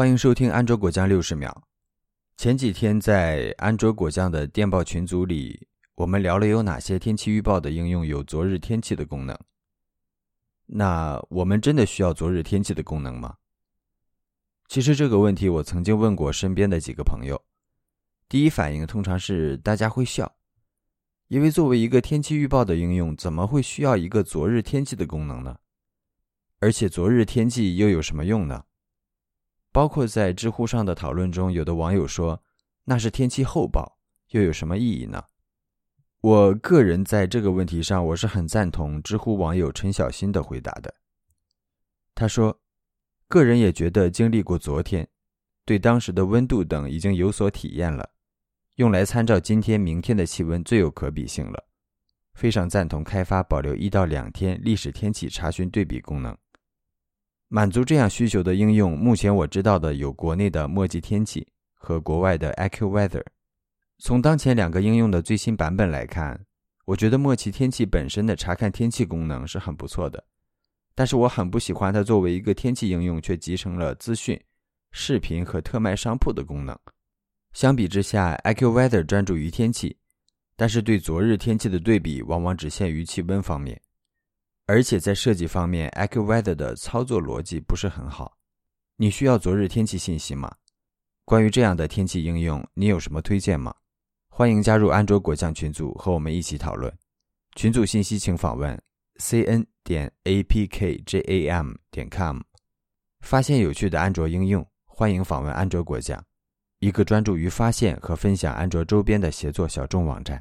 欢迎收听安卓果酱六十秒。前几天在安卓果酱的电报群组里，我们聊了有哪些天气预报的应用有昨日天气的功能。那我们真的需要昨日天气的功能吗？其实这个问题我曾经问过身边的几个朋友，第一反应通常是大家会笑，因为作为一个天气预报的应用，怎么会需要一个昨日天气的功能呢？而且昨日天气又有什么用呢？包括在知乎上的讨论中，有的网友说那是天气后报，又有什么意义呢？我个人在这个问题上，我是很赞同知乎网友陈小新的回答的。他说，个人也觉得经历过昨天，对当时的温度等已经有所体验了，用来参照今天、明天的气温最有可比性了。非常赞同开发保留一到两天历史天气查询对比功能。满足这样需求的应用，目前我知道的有国内的墨迹天气和国外的 AccuWeather。从当前两个应用的最新版本来看，我觉得墨迹天气本身的查看天气功能是很不错的，但是我很不喜欢它作为一个天气应用却集成了资讯、视频和特卖商铺的功能。相比之下，AccuWeather 专注于天气，但是对昨日天气的对比往往只限于气温方面。而且在设计方面，AccuWeather 的操作逻辑不是很好。你需要昨日天气信息吗？关于这样的天气应用，你有什么推荐吗？欢迎加入安卓果酱群组，和我们一起讨论。群组信息请访问 cn 点 apkjam 点 com。发现有趣的安卓应用，欢迎访问安卓果酱，一个专注于发现和分享安卓周边的协作小众网站。